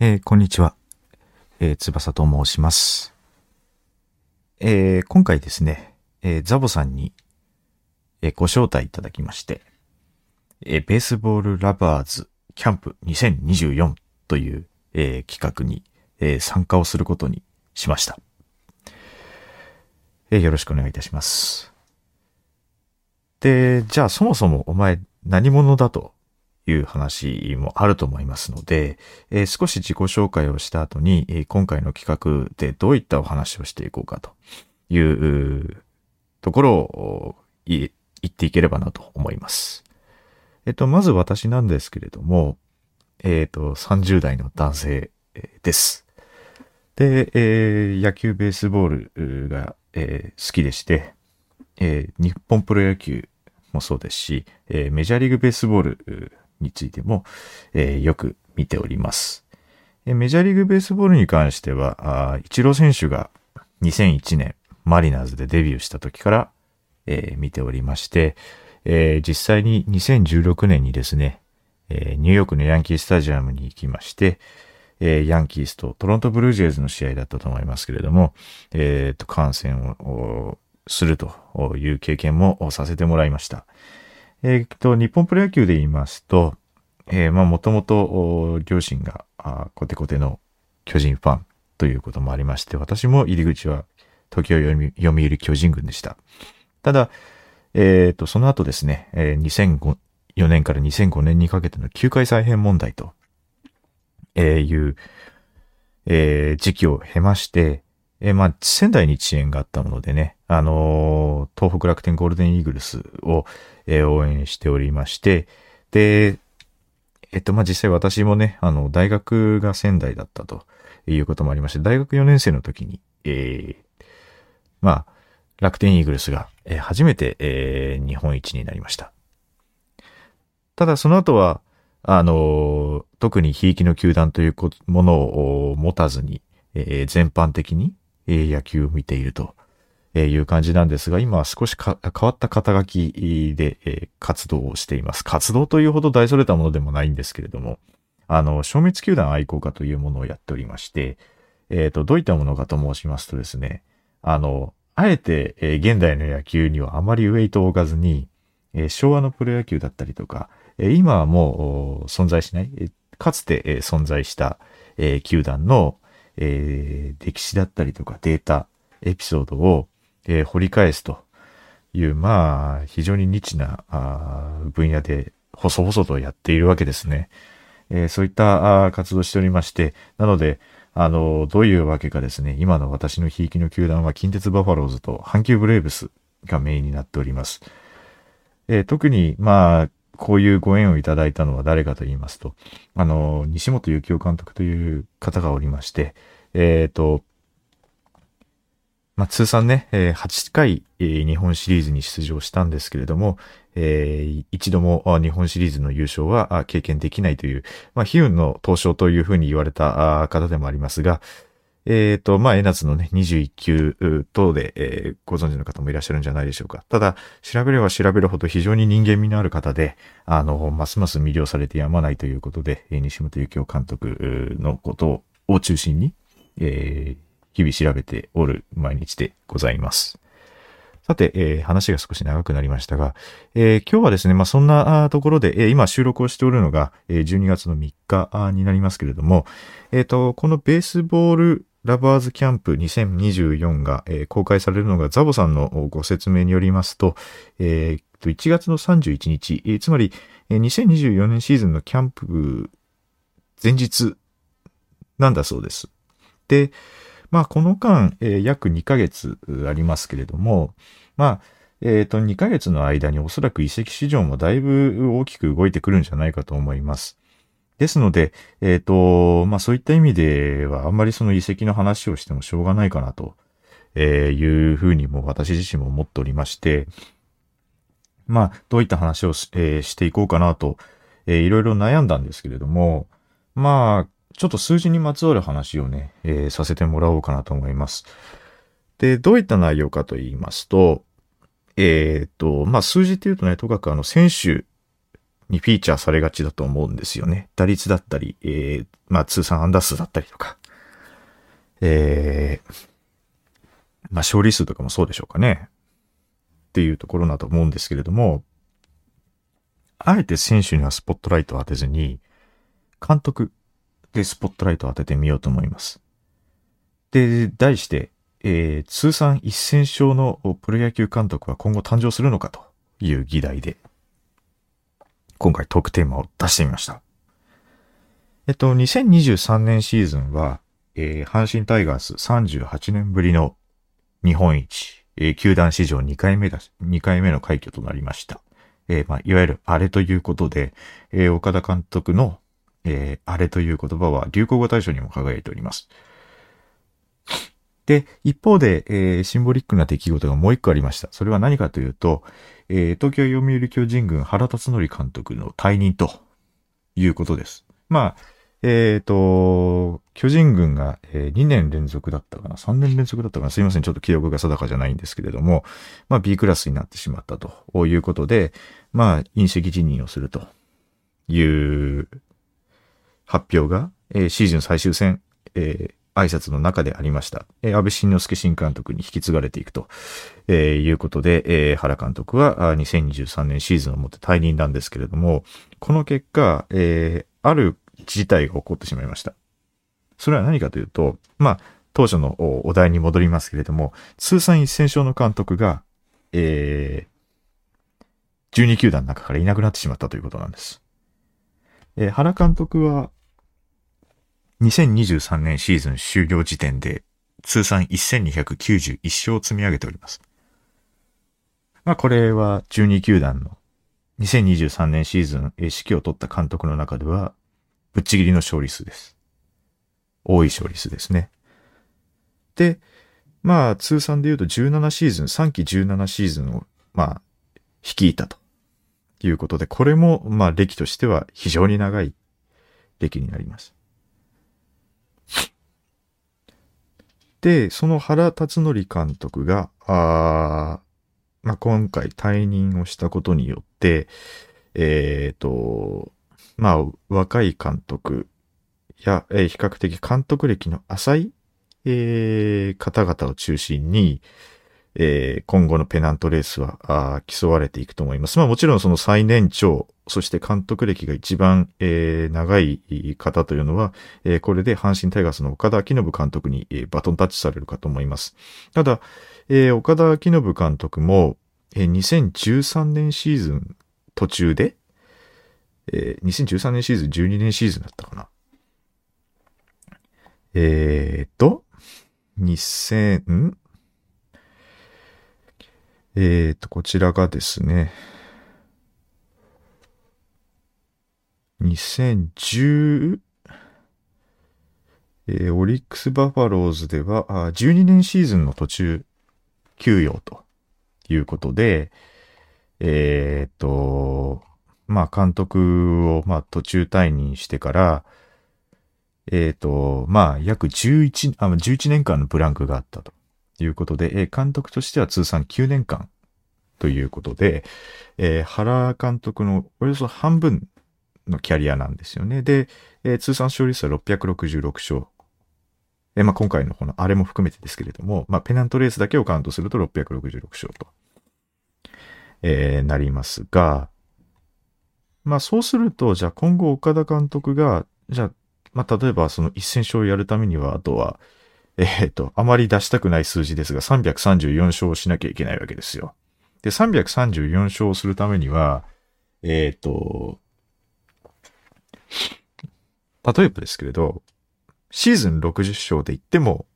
えーこんにちは。えー、翼と申します。えー今回ですね、えザボさんに、えご招待いただきまして、えベースボールラバーズキャンプ2024という、え企画に、え参加をすることにしました。えよろしくお願いいたします。で、じゃあそもそもお前何者だという話もあると思いますので、えー少し自己紹介をした後に、えー今回の企画でどういったお話をしていこうかというところを言っていければなと思います。えっと、まず私なんですけれども、えっと、30代の男性です。で、え野球ベースボールが、え好きでして、え日本プロ野球もそうですし、えメジャーリーグベースボールについても、えーよく見ております。メジャーリーグベースボールに関しては、イチロー選手が2001年マリナーズでデビューした時から、えー見ておりまして、えー実際に2016年にですね、えーニューヨークのヤンキースタジアムに行きまして、えヤンキースとトロントブルージェイズの試合だったと思いますけれども、えーと、観戦をするという経験もさせてもらいました。えーと、日本プロ野球で言いますと、えーまあ、もともと、両親が、あーコテコテの巨人ファンということもありまして、私も入り口は東京読み読売巨人軍でした。ただ、えっ、と、その後ですね、えー2004年から2005年にかけての球界再編問題と、えーいう、えー時期を経まして、えーまあ、仙台に遅延があったものでね、あのー東北楽天ゴールデンイーグルスを、えー応援しておりまして、で、えっと、まあ、実際私もね、あの、大学が仙台だったということもありまして、大学4年生の時に、えーまあ、楽天イーグルスが、えー初めて、えー日本一になりました。ただその後は、あのー特にひいきの球団というものを持たずに、えー全般的に、え野球を見ているという感じなんですが、今は少し変わった肩書きで、活動をしています。活動というほど大それたものでもないんですけれども、あの、消滅球団愛好家というものをやっておりまして、えっ、と、どういったものかと申しますとですね、あの、あえて、え現代の野球にはあまりウェイトを置かずに、え昭和のプロ野球だったりとか、え今はもう存在しない、かつて、え存在した、え球団の、えー歴史だったりとかデータ、エピソードを、えー掘り返すという、まあ、非常にニッチなあ分野で、細々とやっているわけですね。えーそういったあ活動しておりまして、なので、あの、どういうわけかですね、今の私のひいきの球団は近鉄バファローズと阪急ブレーブスがメインになっております。えー特に、まあ、こういうご縁をいただいたのは誰かと言いますと、あの、西本幸雄監督という方がおりまして、えっ、と、まあ、通算ね、え8回、日本シリーズに出場したんですけれども、えー一度も日本シリーズの優勝は経験できないという、まあ、悲運の東証というふうに言われた方でもありますが、えっ、と、まあ、江夏のね、21級等で、えーご存知の方もいらっしゃるんじゃないでしょうか。ただ、調べれば調べるほど非常に人間味のある方で、あの、ますます魅了されてやまないということで、西本幸雄監督のことを中心に、えー日々調べておる毎日でございます。さて、えー話が少し長くなりましたが、えー今日はですね、まあ、そんなところで、えー今収録をしておるのが、えー12月の3日になりますけれども、えっ、と、このベースボールラバーズキャンプ2024が、えー公開されるのがザボさんのご説明によりますと、えー1月の31日、えーつまり、えー2024年シーズンのキャンプ前日なんだそうです。で、まあ、この間、えー約2ヶ月ありますけれども、まあ、えっ、と、2ヶ月の間におそらく移籍市場もだいぶ大きく動いてくるんじゃないかと思います。ですので、えっ、と、まあそういった意味では、あんまりその移籍の話をしてもしょうがないかなと、えいうふうにも私自身も思っておりまして、まあ、どういった話をし,、えーしていこうかなと、えーいろいろ悩んだんですけれども、まあ、ちょっと数字にまつわる話をね、えーさせてもらおうかなと思います。で、どういった内容かと言いますと、えっ、と、まあ数字っていうとね、とかくあの選手にフィーチャーされがちだと思うんですよね。打率だったり、えー、まあ通算安打数だったりとか、えー、まあ勝利数とかもそうでしょうかね。っていうところだと思うんですけれども、あえて選手にはスポットライトを当てずに、監督でスポットライトを当ててみようと思います。で、題して、えー、通算1000勝のプロ野球監督は今後誕生するのかという議題で、今回トークテーマを出してみました。えっと、2023年シーズンは、えー、阪神タイガース38年ぶりの日本一、えー、球団史上2回目だ、2回目の快挙となりました。えー、まあ、いわゆるあれということで、えー、岡田監督の、えー、あれという言葉は流行語大賞にも輝いております。で、一方で、えー、シンボリックな出来事がもう一個ありました。それは何かというと、えー、東京読売巨人軍原辰則監督の退任ということです。まあ、えっ、ー、と、巨人軍が、えー、2年連続だったかな ?3 年連続だったかなすいません。ちょっと記憶が定かじゃないんですけれども、まあ B クラスになってしまったということで、まあ隕石辞任をするという発表が、えー、シーズン最終戦、えー、挨拶の中でありました。えー、安倍晋之助新監督に引き継がれていくと、えー、いうことで、えー、原監督は2023年シーズンをもって退任なんですけれども、この結果、えー、ある事態が起こってしまいました。それは何かというと、まあ、当初のお題に戻りますけれども、通算1000勝の監督が、えー、12球団の中からいなくなってしまったということなんです。えー、原監督は、2023年シーズン終了時点で通算1291勝を積み上げております。まあこれは12球団の2023年シーズン指揮を取った監督の中ではぶっちぎりの勝利数です。多い勝利数ですね。で、まあ通算で言うと17シーズン、3期17シーズンをまあ率いたということで、これもまあ歴としては非常に長い歴になります。で、その原辰徳監督が、あまあ、今回退任をしたことによって、えっ、ー、と、まあ、若い監督や、えー、比較的監督歴の浅い、えー、方々を中心に、えー、今後のペナントレースはあ競われていくと思います。まあもちろんその最年長、そして監督歴が一番、えー、長い方というのは、えー、これで阪神タイガースの岡田明信監督に、えー、バトンタッチされるかと思います。ただ、えー、岡田明信監督も、えー、2013年シーズン途中で、えー、2013年シーズン、12年シーズンだったかな。えー、っと、2000、ん？えっ、ー、と、こちらがですね、2010、えー、オリックスバファローズでは、あ12年シーズンの途中休養ということで、えっ、ー、と、まあ、監督を、まあ、途中退任してから、えっ、ー、と、まあ、約11、あ、11年間のブランクがあったと。いうことで、え監督としては通算9年間ということで、えー、原監督のおよそ半分のキャリアなんですよね。で、えー、通算勝利数は666勝。えー、まあ、今回のこのあれも含めてですけれども、まあ、ペナントレースだけをカウントすると666勝と、えー、なりますが、まあ、そうすると、じゃあ今後岡田監督が、じゃあ、まあ、例えばその1000勝をやるためには、あとは、えっ、と、あまり出したくない数字ですが、334勝しなきゃいけないわけですよ。で、334勝するためには、えっ、と、例えばですけれど、シーズン60勝で言っても、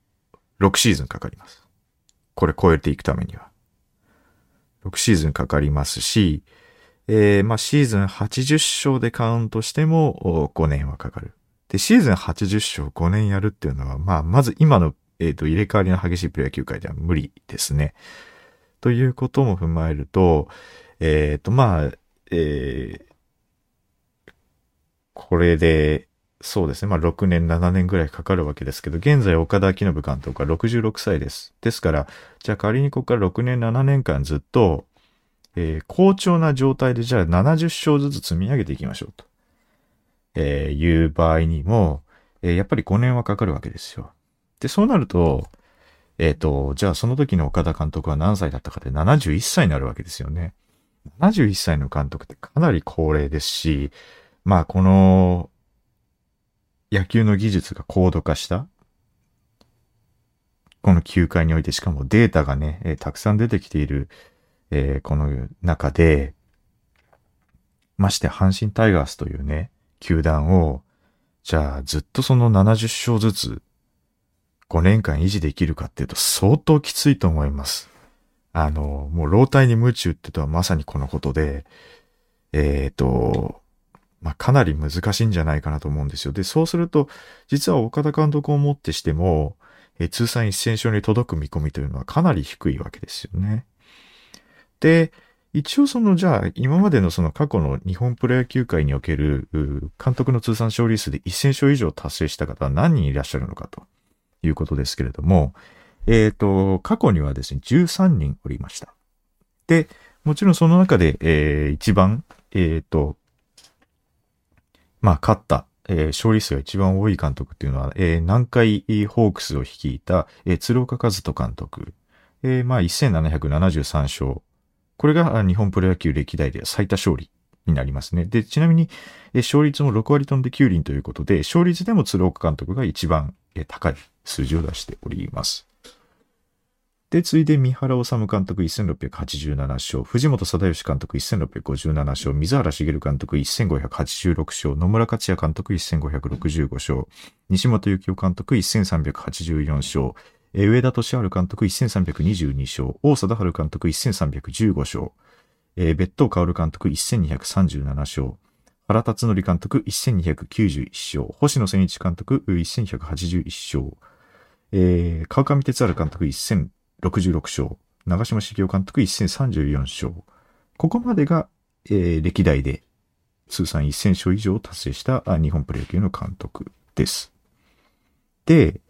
6シーズンかかります。これ超えていくためには。6シーズンかかりますし、えー、まあ、シーズン80勝でカウントしても5年はかかる。で、シーズン80勝5年やるっていうのは、まあ、まず今の、えっ、ー、と、入れ替わりの激しいプロ野球界では無理ですね。ということも踏まえると、えっ、ー、と、まあ、えー、これで、そうですね。まあ、6年、7年ぐらいかかるわけですけど、現在岡田明信監督は66歳です。ですから、じゃあ仮にここから6年、7年間ずっと、えー、好調な状態でじゃあ70勝ずつ積み上げていきましょうと、えー、いう場合にも、えー、やっぱり5年はかかるわけですよ。で、そうなると、えっ、ー、と、じゃあその時の岡田監督は何歳だったかで71歳になるわけですよね。71歳の監督ってかなり高齢ですし、まあこの野球の技術が高度化したこの球界においてしかもデータがね、えー、たくさん出てきている、えー、この中で、まして阪神タイガースというね、球団を、じゃあずっとその70勝ずつ5年間維持できるかっていうと相当きついと思います。あの、もう老体に夢中ってとはまさにこのことで、えっ、ー、と、まあ、かなり難しいんじゃないかなと思うんですよ。で、そうすると、実は岡田監督をもってしても、え通算1000勝に届く見込みというのはかなり低いわけですよね。で、一応その、じゃあ、今までのその過去の日本プロ野球界における監督の通算勝利数で1000勝以上達成した方は何人いらっしゃるのかということですけれども、えっ、ー、と、過去にはですね、13人おりました。で、もちろんその中で、えー、一番、えっ、ー、と、まあ、勝った、えー、勝利数が一番多い監督っていうのは、えー、南海ホークスを率いた、えー、鶴岡和人監督。えー、まあ、1773勝。これが日本プロ野球歴代で最多勝利になりますね。で、ちなみに、勝率も6割飛んで9厘ということで、勝率でも鶴岡監督が一番、高い数字を出しております。で、次いで三原治監督1687勝、藤本貞義監督1657勝、水原茂監督1586勝、野村克也監督1565勝、西本幸雄監督1384勝、え上田敏治監督1322勝、大貞治監督1315勝、別当薫監督1237勝、原辰徳監督1291勝、星野千一監督1181勝、えー、川上哲治監督1066勝。長島茂雄監督1034勝。ここまでが、えー、歴代で通算1000勝以上を達成した日本プロ野球の監督です。で、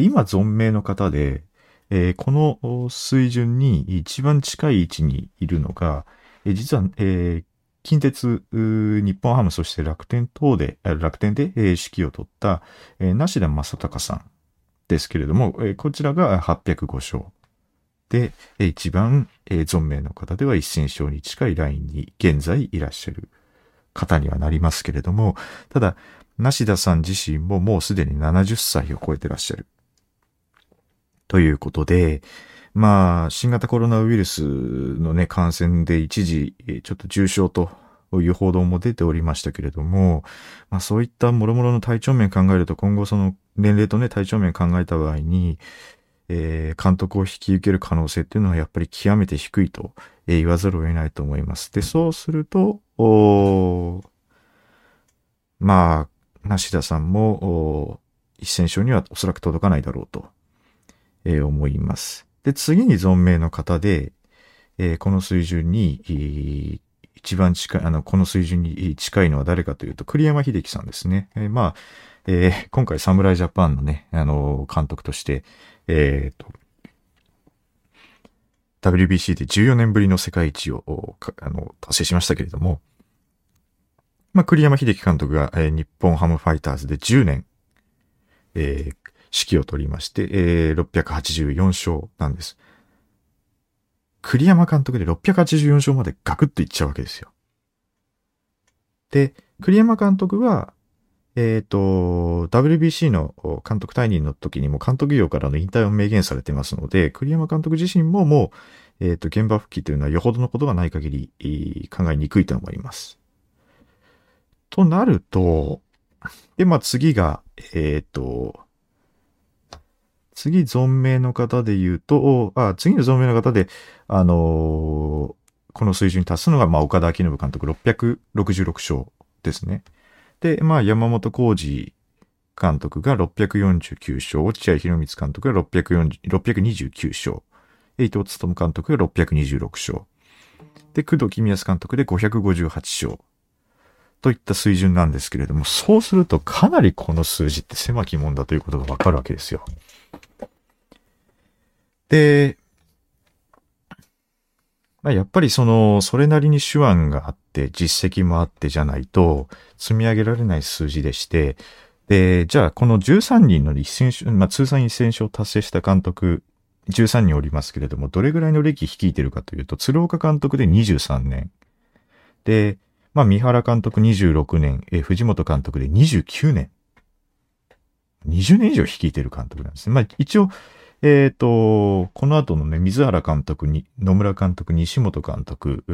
今存命の方で、えー、この水準に一番近い位置にいるのが、えー、実は、えー、近鉄、日本ハム、そして楽天等で、楽天で、えー、指揮を取った、えー、梨田正隆さんですけれども、えこちらが805勝。で、一番、え存命の方では1000勝に近いラインに現在いらっしゃる方にはなりますけれども、ただ、梨田さん自身ももうすでに70歳を超えてらっしゃる。ということで、まあ、新型コロナウイルスのね、感染で一時、ちょっと重症という報道も出ておりましたけれども、まあそういった諸々の体調面考えると今後その年齢とね体調面考えた場合に、えー、監督を引き受ける可能性っていうのはやっぱり極めて低いと、えー、言わざるを得ないと思います。で、そうすると、おまあ、梨田さんも、一戦勝にはおそらく届かないだろうと、え、思います。で、次に存命の方で、え、この水準に、一番近い、あの、この水準に近いのは誰かというと、栗山秀樹さんですね。え、まあ、えー、今回侍ジャパンのね、あの、監督として、えっ、ー、と、WBC で14年ぶりの世界一を、あの、達成しましたけれども、まあ、栗山秀樹監督が、えー、日本ハムファイターズで10年、えー、指揮を取りまして、えー、684勝なんです。栗山監督で684勝までガクッといっちゃうわけですよ。で、栗山監督は、えっ、ー、と、WBC の監督退任の時にも監督業からの引退を明言されてますので、栗山監督自身ももう、えっ、ー、と、現場復帰というのはよほどのことがない限り考えにくいと思います。となると、で、まあ次が、えっ、ー、と、次存命の方で言うと、あ、次の存命の方で、あのー、この水準に達すのが、まあ、岡田明信監督666勝ですね。で、まあ、山本浩二監督が649勝、落合博満監督が629勝、伊藤勤監督が626勝。で、工藤公康監督で558勝。といった水準なんですけれども、そうするとかなりこの数字って狭きもんだということがわかるわけですよ。で、まあ、やっぱりその、それなりに手腕があって、実績もあってじゃないと、積み上げられない数字でして、で、じゃあ、この13人の一戦勝、まあ、通算一戦勝を達成した監督、13人おりますけれども、どれぐらいの歴率いてるかというと、鶴岡監督で23年。で、まあ、三原監督26年、え、藤本監督で29年。20年以上率いてる監督なんですね。まあ、一応、えっ、ー、と、この後のね、水原監督に、野村監督、西本監督、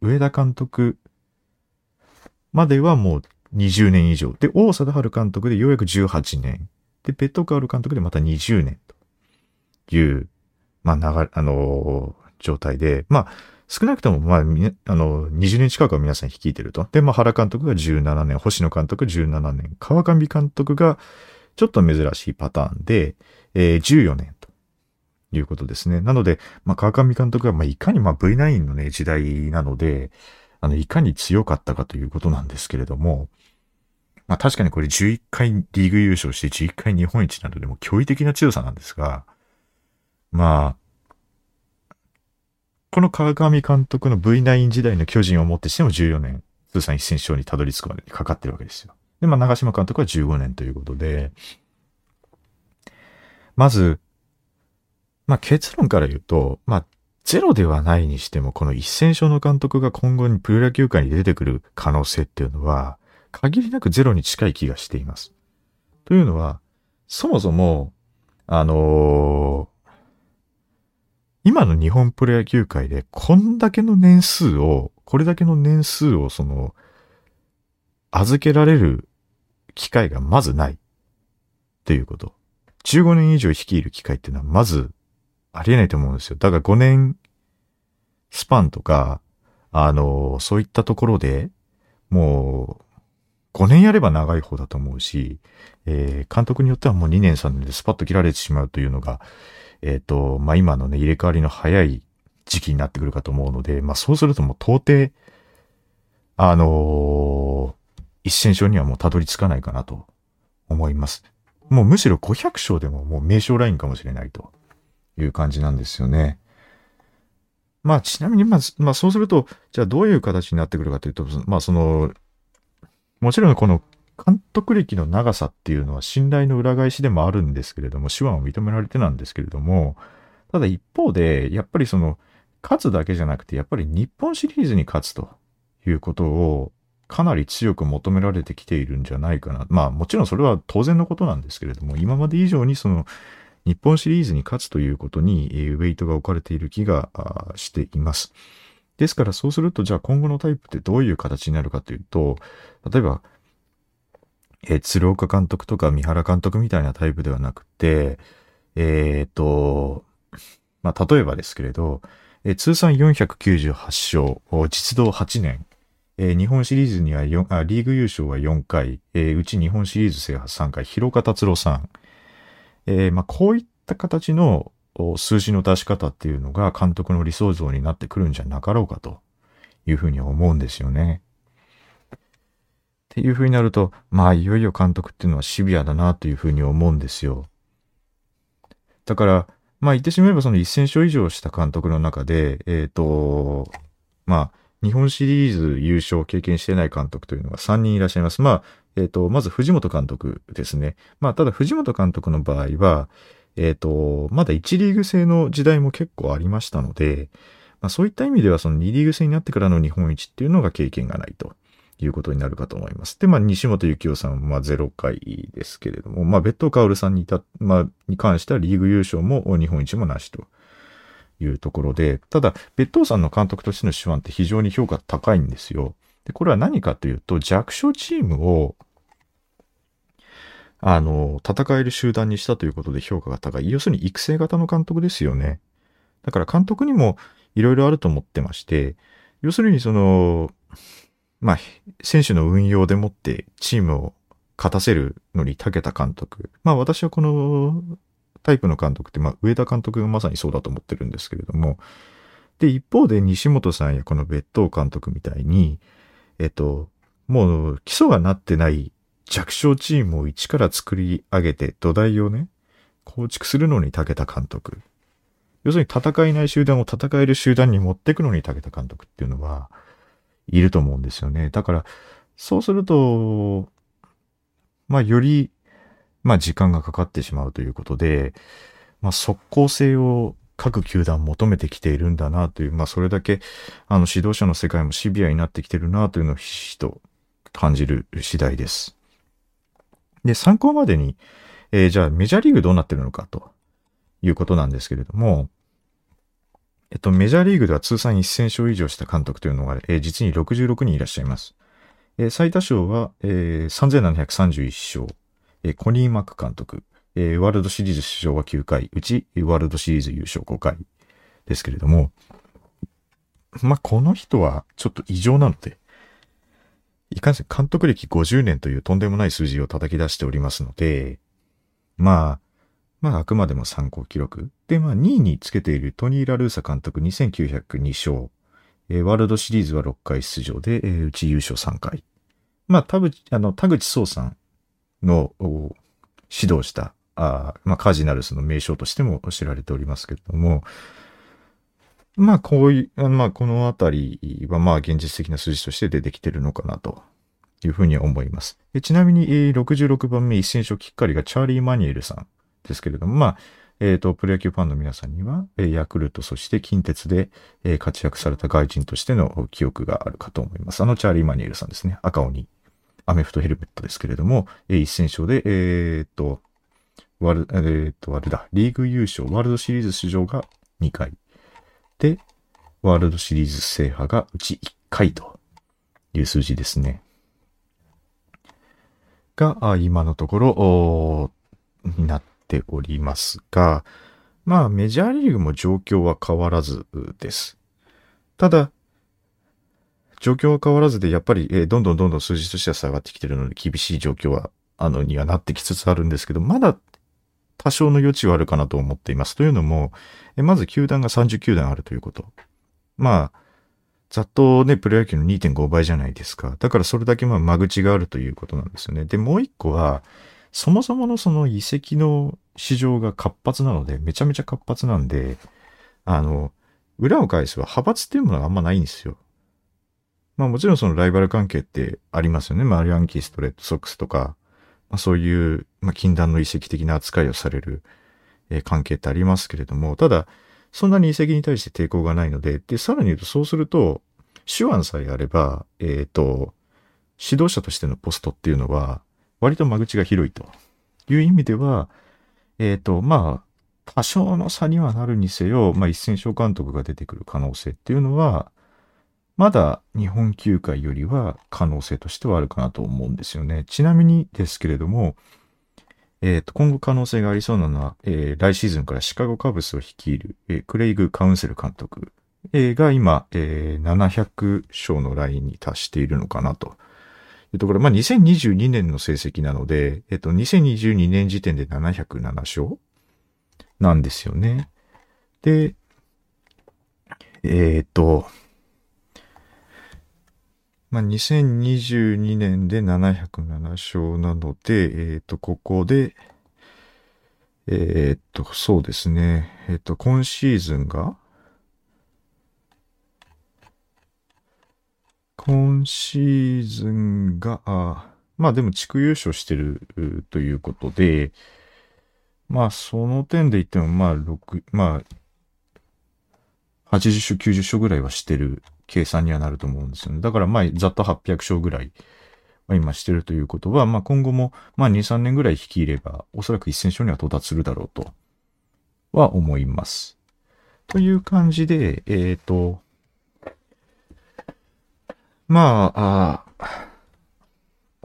上田監督まではもう20年以上。で、大貞治監督でようやく18年。で、ペットカール監督でまた20年という、まあ、流れ、あのー、状態で、まあ、少なくとも、まあ、あの、20年近くは皆さん率いてると。で、まあ、原監督が17年、星野監督17年、川上監督がちょっと珍しいパターンで、えー、14年ということですね。なので、まあ、川上監督が、まあ、いかに、まあ、V9 のね、時代なので、あの、いかに強かったかということなんですけれども、まあ、確かにこれ11回リーグ優勝して11回日本一なのでも驚異的な強さなんですが、まあ、この川上監督の V9 時代の巨人をもってしても14年、通算1000勝にたどり着くまでにかかってるわけですよ。で、まあ、長島監督は15年ということで、まず、まあ、結論から言うと、まあ、ゼロではないにしても、この1000勝の監督が今後にプロ野球界に出てくる可能性っていうのは、限りなくゼロに近い気がしています。というのは、そもそも、あのー、今の日本プロ野球界でこんだけの年数を、これだけの年数をその、預けられる機会がまずない。っていうこと。15年以上率いる機会っていうのはまずありえないと思うんですよ。だから5年スパンとか、あの、そういったところでもう5年やれば長い方だと思うし、えー、監督によってはもう2年3年でスパッと切られてしまうというのが、えっ、ー、と、まあ、今のね、入れ替わりの早い時期になってくるかと思うので、まあ、そうするともう到底、あの一戦勝にはもうたどり着かないかなと思います。もうむしろ500勝でももう名勝ラインかもしれないという感じなんですよね。まあちなみにまあ、まあそうすると、じゃあどういう形になってくるかというと、まあその、もちろんこの監督歴の長さっていうのは信頼の裏返しでもあるんですけれども、手腕を認められてなんですけれども、ただ一方で、やっぱりその、勝つだけじゃなくて、やっぱり日本シリーズに勝つということを、かなり強く求められてきているんじゃないかな。まあもちろんそれは当然のことなんですけれども、今まで以上にその日本シリーズに勝つということにウェイトが置かれている気がしています。ですからそうするとじゃあ今後のタイプってどういう形になるかというと、例えば、え鶴岡監督とか三原監督みたいなタイプではなくて、えっ、ー、と、まあ例えばですけれど、え通算498勝、実動8年、えー、日本シリーズには4あ、リーグ優勝は4回、えー、うち日本シリーズ制覇3回、広岡達郎さん。えー、まあ、こういった形の数字の出し方っていうのが監督の理想像になってくるんじゃなかろうかというふうに思うんですよね。っていうふうになると、まあ、いよいよ監督っていうのはシビアだなというふうに思うんですよ。だから、まあ言ってしまえばその1000勝以上した監督の中で、えっ、ー、と、まあ、日本シリーズ優勝を経験してない監督というのが3人いらっしゃいます。まあ、えっ、ー、と、まず藤本監督ですね。まあ、ただ藤本監督の場合は、えっ、ー、と、まだ1リーグ制の時代も結構ありましたので、まあ、そういった意味ではその2リーグ制になってからの日本一っていうのが経験がないと。いうことになるかと思います。で、まあ、西本幸雄さんは0回ですけれども、まあ、別途薫さんにいた、まあ、に関してはリーグ優勝も日本一もなしというところで、ただ、別当さんの監督としての手腕って非常に評価高いんですよ。で、これは何かというと、弱小チームを、あの、戦える集団にしたということで評価が高い。要するに育成型の監督ですよね。だから監督にもいろいろあると思ってまして、要するにその、まあ、選手の運用でもってチームを勝たせるのに長けた監督。まあ私はこのタイプの監督って、まあ、上田監督がまさにそうだと思ってるんですけれども、で、一方で西本さんやこの別当監督みたいに、えっと、もう基礎がなってない弱小チームを一から作り上げて土台をね、構築するのに長けた監督。要するに戦えない集団を戦える集団に持っていくのに武田監督っていうのは、いると思うんですよね。だから、そうすると、まあ、より、まあ、時間がかかってしまうということで、まあ、速攻性を各球団求めてきているんだなという、まあ、それだけ、あの、指導者の世界もシビアになってきてるなというのをひしひと感じる次第です。で、参考までに、えー、じゃあメジャーリーグどうなってるのかということなんですけれども、えっと、メジャーリーグでは通算1000勝以上した監督というのが、えー、実に66人いらっしゃいます。えー、最多勝は、えー、3731勝、え、コニー・マック監督、え、ワールドシリーズ出場は9回、うちワールドシリーズ優勝5回ですけれども、まあ、この人はちょっと異常なので、いかんせん監督歴50年というとんでもない数字を叩き出しておりますので、まあ、まああくまでも参考記録。で、まあ2位につけているトニー・ラルーサ監督2902勝。えー、ワールドシリーズは6回出場で、えー、うち優勝3回。まあ田口、あの、田口壮さんの指導した、あまあカージナルスの名称としても知られておりますけれども、まあこういう、まあこのあたりはまあ現実的な数字として出てきてるのかなというふうに思います。ちなみに、66番目一戦勝きっかりがチャーリー・マニエルさん。ですけれども、まあ、えっ、ー、と、プロ野球ファンの皆さんには、ヤクルト、そして近鉄で、活躍された外人としての記憶があるかと思います。あの、チャーリー・マニエルさんですね。赤鬼、アメフトヘルメットですけれども、一戦勝で、えっ、と、ワル、えっ、と、あれだ、リーグ優勝、ワールドシリーズ出場が2回。で、ワールドシリーズ制覇がうち1回という数字ですね。が、今のところ、になっておりますが、まあメジャーリーグも状況は変わらずです。ただ、状況は変わらずで、やっぱり、えー、どんどんどんどん数字としては下がってきてるので、厳しい状況は、あの、にはなってきつつあるんですけど、まだ多少の余地はあるかなと思っています。というのも、えまず球団が30球団あるということ。まあ、ざっとね、プロ野球の2.5倍じゃないですか。だからそれだけまあ間口があるということなんですよね。で、もう一個は、そもそものその遺跡の市場が活発なので、めちゃめちゃ活発なんで、あの、裏を返すは派閥っていうものがあんまないんですよ。まあもちろんそのライバル関係ってありますよね。まあヤンキースとレッドソックスとか、まあ、そういう、まあ、禁断の遺跡的な扱いをされる、えー、関係ってありますけれども、ただ、そんなに遺跡に対して抵抗がないので、で、さらに言うとそうすると、手腕さえあれば、えっ、ー、と、指導者としてのポストっていうのは、割と間口が広いという意味では、えっ、ー、と、まあ、多少の差にはなるにせよ、まあ、一戦勝監督が出てくる可能性っていうのは、まだ日本球界よりは可能性としてはあるかなと思うんですよね。ちなみにですけれども、えっ、ー、と、今後可能性がありそうなのは、えー、来シーズンからシカゴカブスを率いる、えー、クレイグ・カウンセル監督、が今、えー、700勝のラインに達しているのかなというところ、まあ、2022年の成績なので、えっと、2022年時点で707勝なんですよね。で、えー、と、まあ、2022年で707勝なので、えっ、と、ここで、えっ、と、そうですね。えっ、と、今シーズンが、今シーズンが、あまあでも地区優勝してるということで、まあその点で言っても、まあ6、まあ、80勝、90勝ぐらいはしてる計算にはなると思うんですよね。だからまあざっと800勝ぐらい今してるということは、まあ今後もまあ2、3年ぐらい引き入れば、おそらく1000勝には到達するだろうとは思います。という感じで、えっ、ー、と、まあ、あ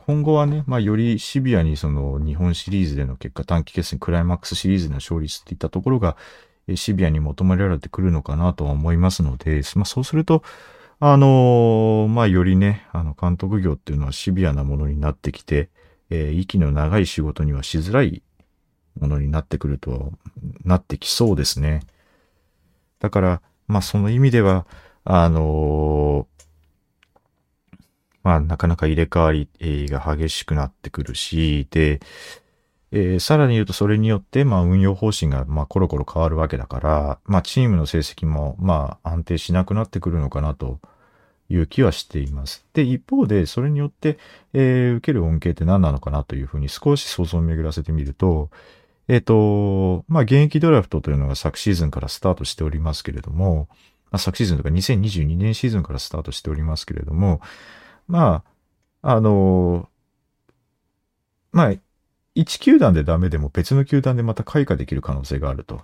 今後はね、まあ、よりシビアにその日本シリーズでの結果、短期決戦、クライマックスシリーズでの勝率っていったところが、シビアに求められてくるのかなとは思いますので、まあ、そうすると、あのー、まあ、よりね、あの、監督業っていうのはシビアなものになってきて、えー、息の長い仕事にはしづらいものになってくると、なってきそうですね。だから、まあ、その意味では、あのーまあ、なかなか入れ替わりが激しくなってくるし、で、えー、さらに言うとそれによって、まあ、運用方針が、まあ、コロコロ変わるわけだから、まあ、チームの成績も、まあ、安定しなくなってくるのかなという気はしています。で、一方で、それによって、えー、受ける恩恵って何なのかなというふうに少し想像を巡らせてみると、えっ、ー、と、まあ、現役ドラフトというのが昨シーズンからスタートしておりますけれども、まあ、昨シーズンとか2022年シーズンからスタートしておりますけれども、まあ、あの、まあ、1球団でダメでも別の球団でまた開花できる可能性があると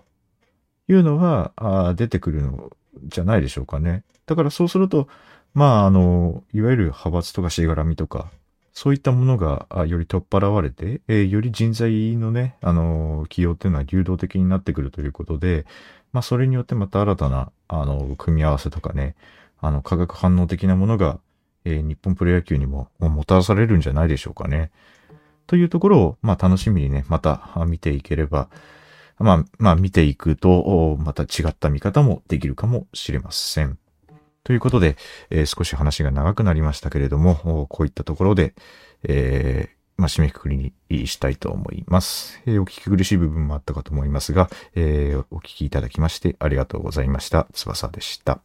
いうのは出てくるのじゃないでしょうかね。だからそうすると、まあ、あの、いわゆる派閥とかしがらみとか、そういったものがより取っ払われて、えー、より人材のね、あの、起用っていうのは流動的になってくるということで、まあ、それによってまた新たな、あの、組み合わせとかね、あの、化学反応的なものが、えー、日本プロ野球にももたらされるんじゃないでしょうかね。というところを、まあ、楽しみにね、また見ていければ、まあ、まあ、見ていくと、また違った見方もできるかもしれません。ということで、えー、少し話が長くなりましたけれども、こういったところで、えー、まあ、締めくくりにしたいと思います。えー、お聞き苦しい部分もあったかと思いますが、えー、お聞きいただきましてありがとうございました。翼でした。